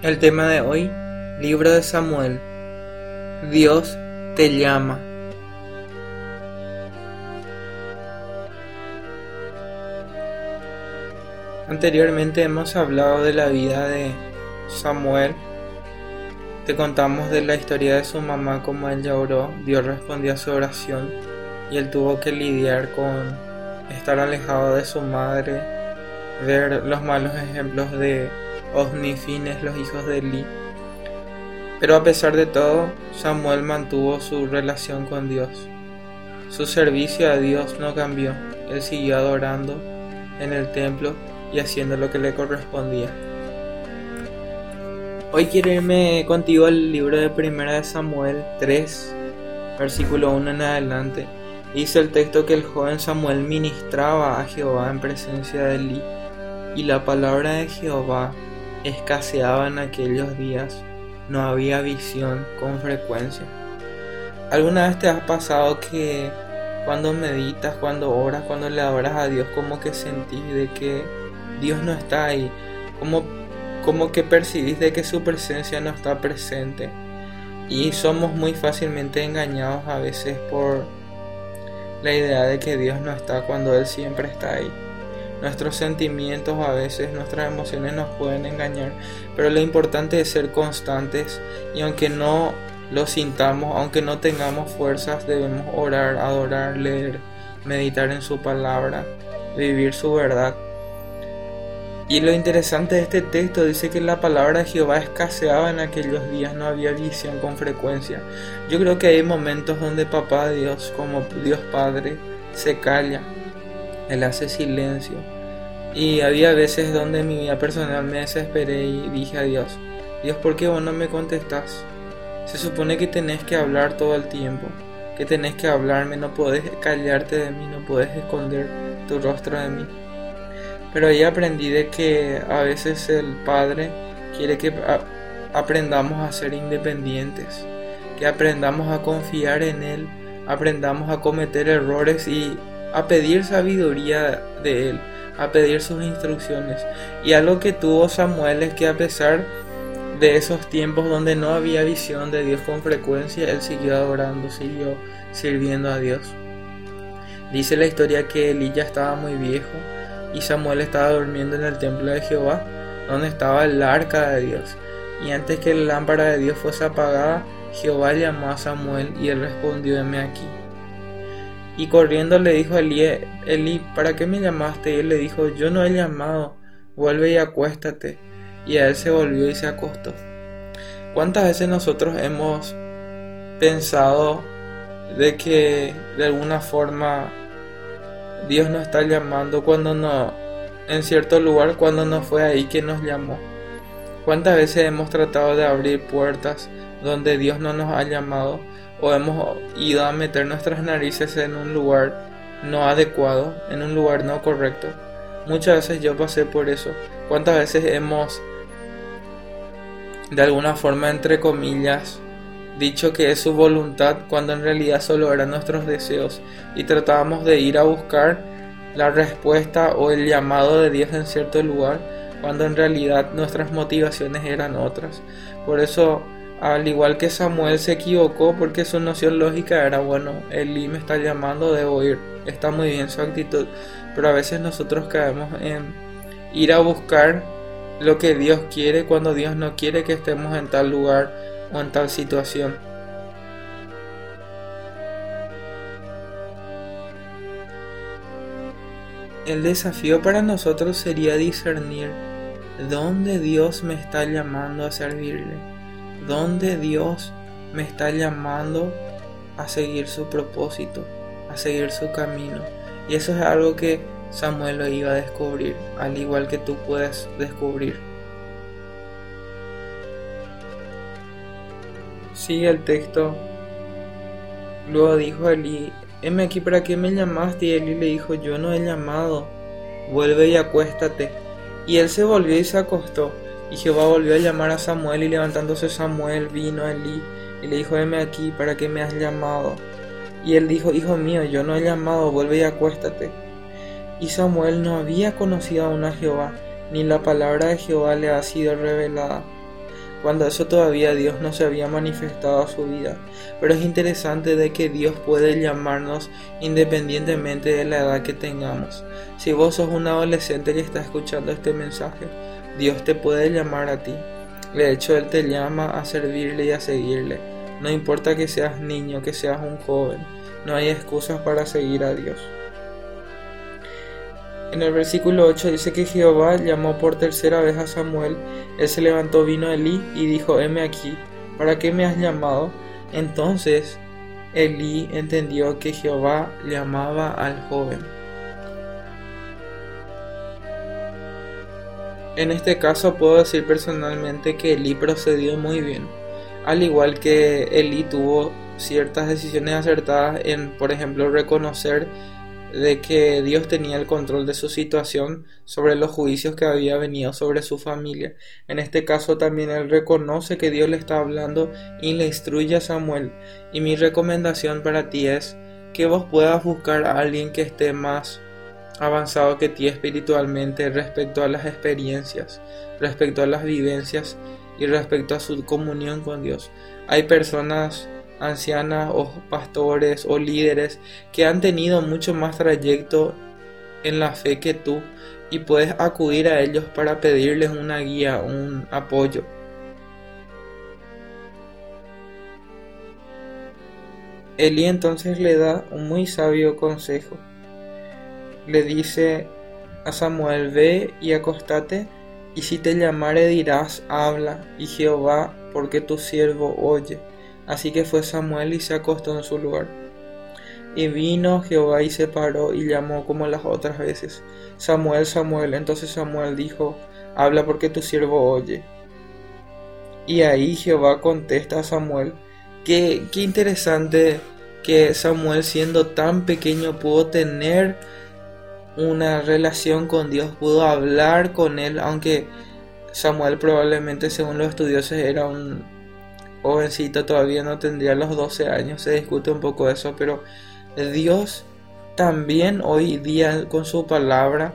El tema de hoy, libro de Samuel. Dios te llama. Anteriormente hemos hablado de la vida de Samuel. Te contamos de la historia de su mamá, como él ya oró. Dios respondió a su oración y él tuvo que lidiar con estar alejado de su madre, ver los malos ejemplos de Osnifines, los hijos de Eli. Pero a pesar de todo, Samuel mantuvo su relación con Dios. Su servicio a Dios no cambió. Él siguió adorando en el templo y haciendo lo que le correspondía. Hoy quiero irme contigo al libro de Primera de Samuel 3, versículo 1 en adelante. Dice el texto que el joven Samuel ministraba a Jehová en presencia de Eli, y la palabra de Jehová escaseaba en aquellos días, no había visión con frecuencia. ¿Alguna vez te has pasado que cuando meditas, cuando oras, cuando le adoras a Dios, como que sentís de que Dios no está ahí? Como, como que percibís de que su presencia no está presente. Y somos muy fácilmente engañados a veces por la idea de que Dios no está cuando Él siempre está ahí. Nuestros sentimientos a veces, nuestras emociones nos pueden engañar, pero lo importante es ser constantes y aunque no lo sintamos, aunque no tengamos fuerzas, debemos orar, adorar, leer, meditar en su palabra, vivir su verdad. Y lo interesante de este texto dice que la palabra de Jehová escaseaba en aquellos días, no había visión con frecuencia. Yo creo que hay momentos donde papá Dios, como Dios Padre, se calla, él hace silencio. Y había veces donde en mi vida personal me desesperé y dije a Dios, Dios, ¿por qué vos no me contestás? Se supone que tenés que hablar todo el tiempo, que tenés que hablarme, no podés callarte de mí, no podés esconder tu rostro de mí. Pero ahí aprendí de que a veces el Padre quiere que aprendamos a ser independientes, que aprendamos a confiar en Él, aprendamos a cometer errores y a pedir sabiduría de Él, a pedir sus instrucciones. Y algo que tuvo Samuel es que a pesar de esos tiempos donde no había visión de Dios con frecuencia, él siguió adorando, siguió sirviendo a Dios. Dice la historia que Eli ya estaba muy viejo y Samuel estaba durmiendo en el templo de Jehová, donde estaba el arca de Dios. Y antes que la lámpara de Dios fuese apagada, Jehová llamó a Samuel y él respondió, heme aquí. Y corriendo le dijo a Eli, Eli, ¿para qué me llamaste? Y él le dijo, yo no he llamado, vuelve y acuéstate. Y a él se volvió y se acostó. ¿Cuántas veces nosotros hemos pensado de que de alguna forma Dios nos está llamando cuando no, en cierto lugar, cuando no fue ahí que nos llamó? ¿Cuántas veces hemos tratado de abrir puertas donde Dios no nos ha llamado? o hemos ido a meter nuestras narices en un lugar no adecuado, en un lugar no correcto. Muchas veces yo pasé por eso. ¿Cuántas veces hemos, de alguna forma, entre comillas, dicho que es su voluntad cuando en realidad solo eran nuestros deseos y tratábamos de ir a buscar la respuesta o el llamado de Dios en cierto lugar cuando en realidad nuestras motivaciones eran otras? Por eso al igual que Samuel se equivocó porque su noción lógica era, bueno, Eli me está llamando, debo ir. Está muy bien su actitud, pero a veces nosotros caemos en ir a buscar lo que Dios quiere cuando Dios no quiere que estemos en tal lugar o en tal situación. El desafío para nosotros sería discernir dónde Dios me está llamando a servirle dónde Dios me está llamando a seguir su propósito, a seguir su camino. Y eso es algo que Samuel lo iba a descubrir, al igual que tú puedes descubrir. Sigue el texto. Luego dijo Eli, heme aquí para qué me llamaste. Y Eli le dijo, yo no he llamado, vuelve y acuéstate. Y él se volvió y se acostó. Y Jehová volvió a llamar a Samuel y levantándose Samuel vino a Elí y le dijo, heme aquí, ¿para qué me has llamado? Y él dijo, Hijo mío, yo no he llamado, vuelve y acuéstate. Y Samuel no había conocido aún a Jehová, ni la palabra de Jehová le ha sido revelada. Cuando eso todavía Dios no se había manifestado a su vida. Pero es interesante de que Dios puede llamarnos independientemente de la edad que tengamos. Si vos sos un adolescente que está escuchando este mensaje, Dios te puede llamar a ti. De hecho, Él te llama a servirle y a seguirle. No importa que seas niño, que seas un joven, no hay excusas para seguir a Dios. En el versículo 8 dice que Jehová llamó por tercera vez a Samuel. Él se levantó, vino a Elí y dijo, heme aquí, ¿para qué me has llamado? Entonces Elí entendió que Jehová llamaba al joven. En este caso puedo decir personalmente que Elí procedió muy bien, al igual que Elí tuvo ciertas decisiones acertadas en, por ejemplo, reconocer de que Dios tenía el control de su situación sobre los juicios que había venido sobre su familia. En este caso también él reconoce que Dios le está hablando y le instruye a Samuel. Y mi recomendación para ti es que vos puedas buscar a alguien que esté más avanzado que ti espiritualmente respecto a las experiencias, respecto a las vivencias y respecto a su comunión con Dios. Hay personas ancianas o pastores o líderes que han tenido mucho más trayecto en la fe que tú y puedes acudir a ellos para pedirles una guía, un apoyo. Elí entonces le da un muy sabio consejo. Le dice a Samuel, ve y acostate, y si te llamare dirás, habla, y Jehová, porque tu siervo oye. Así que fue Samuel y se acostó en su lugar. Y vino Jehová y se paró y llamó como las otras veces. Samuel, Samuel. Entonces Samuel dijo, habla porque tu siervo oye. Y ahí Jehová contesta a Samuel. Qué, qué interesante que Samuel siendo tan pequeño pudo tener una relación con Dios, pudo hablar con él, aunque Samuel probablemente según los estudiosos era un jovencito, todavía no tendría los 12 años, se discute un poco eso, pero Dios también hoy día con su palabra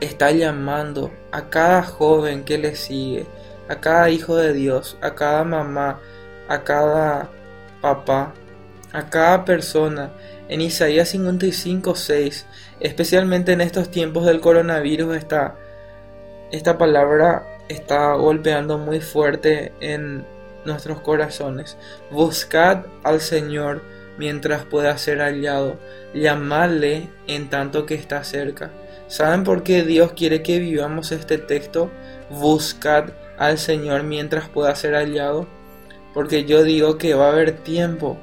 está llamando a cada joven que le sigue, a cada hijo de Dios, a cada mamá, a cada papá, a cada persona. En Isaías 55, 6, especialmente en estos tiempos del coronavirus, esta palabra está golpeando muy fuerte en nuestros corazones. Buscad al Señor mientras pueda ser hallado. Llamadle en tanto que está cerca. ¿Saben por qué Dios quiere que vivamos este texto? Buscad al Señor mientras pueda ser hallado. Porque yo digo que va a haber tiempo,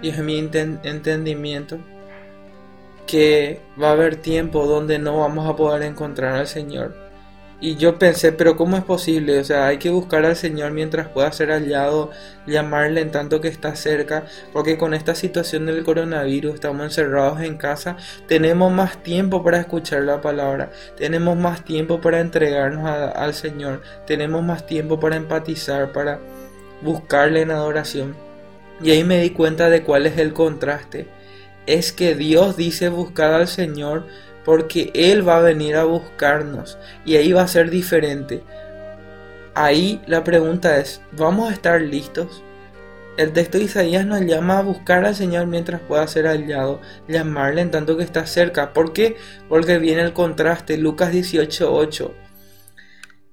y es mi entendimiento, que va a haber tiempo donde no vamos a poder encontrar al Señor y yo pensé, pero ¿cómo es posible? O sea, hay que buscar al Señor mientras pueda ser hallado, llamarle en tanto que está cerca, porque con esta situación del coronavirus estamos encerrados en casa, tenemos más tiempo para escuchar la palabra, tenemos más tiempo para entregarnos al Señor, tenemos más tiempo para empatizar, para buscarle en adoración. Y ahí me di cuenta de cuál es el contraste. Es que Dios dice buscar al Señor, porque Él va a venir a buscarnos y ahí va a ser diferente. Ahí la pregunta es, ¿vamos a estar listos? El texto de Isaías nos llama a buscar al Señor mientras pueda ser hallado, llamarle en tanto que está cerca. ¿Por qué? Porque viene el contraste, Lucas 18:8.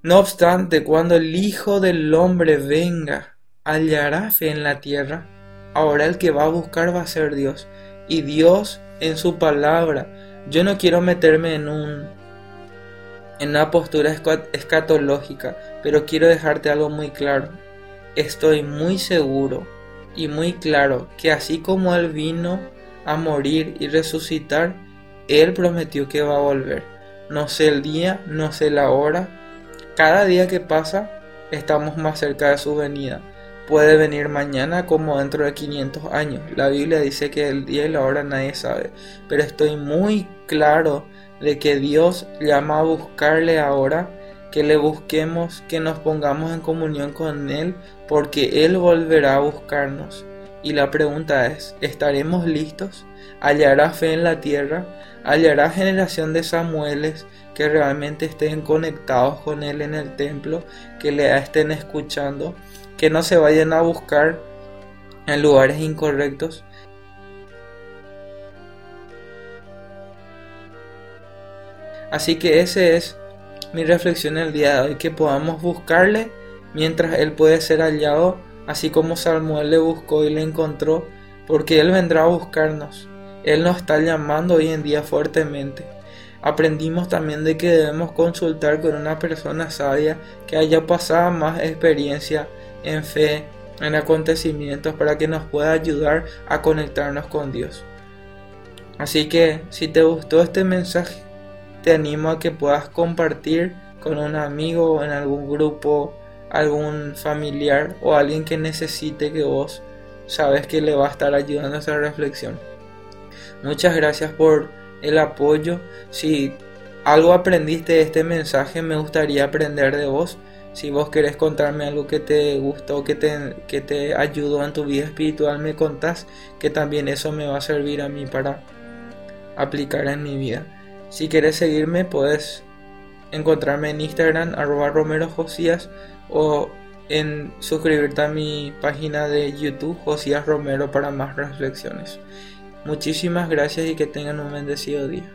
No obstante, cuando el Hijo del Hombre venga, hallará fe en la tierra. Ahora el que va a buscar va a ser Dios. Y Dios en su palabra yo no quiero meterme en un en una postura escatológica, pero quiero dejarte algo muy claro. Estoy muy seguro y muy claro que así como Él vino a morir y resucitar, Él prometió que va a volver. No sé el día, no sé la hora. Cada día que pasa, estamos más cerca de su venida puede venir mañana como dentro de 500 años. La Biblia dice que el día y la hora nadie sabe, pero estoy muy claro de que Dios llama a buscarle ahora, que le busquemos, que nos pongamos en comunión con Él, porque Él volverá a buscarnos. Y la pregunta es, ¿estaremos listos? ¿Hallará fe en la tierra? ¿Hallará generación de Samueles que realmente estén conectados con Él en el templo, que le estén escuchando, que no se vayan a buscar en lugares incorrectos? Así que ese es mi reflexión el día de hoy, que podamos buscarle mientras Él puede ser hallado, así como Samuel le buscó y le encontró, porque Él vendrá a buscarnos. Él nos está llamando hoy en día fuertemente. Aprendimos también de que debemos consultar con una persona sabia que haya pasado más experiencia en fe, en acontecimientos, para que nos pueda ayudar a conectarnos con Dios. Así que si te gustó este mensaje, te animo a que puedas compartir con un amigo en algún grupo, algún familiar o alguien que necesite que vos sabes que le va a estar ayudando a esa reflexión. Muchas gracias por el apoyo. Si algo aprendiste de este mensaje, me gustaría aprender de vos. Si vos querés contarme algo que te gustó, que te, que te ayudó en tu vida espiritual, me contás que también eso me va a servir a mí para aplicar en mi vida. Si quieres seguirme, puedes encontrarme en Instagram, arroba Romero Josías, o en suscribirte a mi página de YouTube, Josías Romero, para más reflexiones. Muchísimas gracias y que tengan un bendecido día.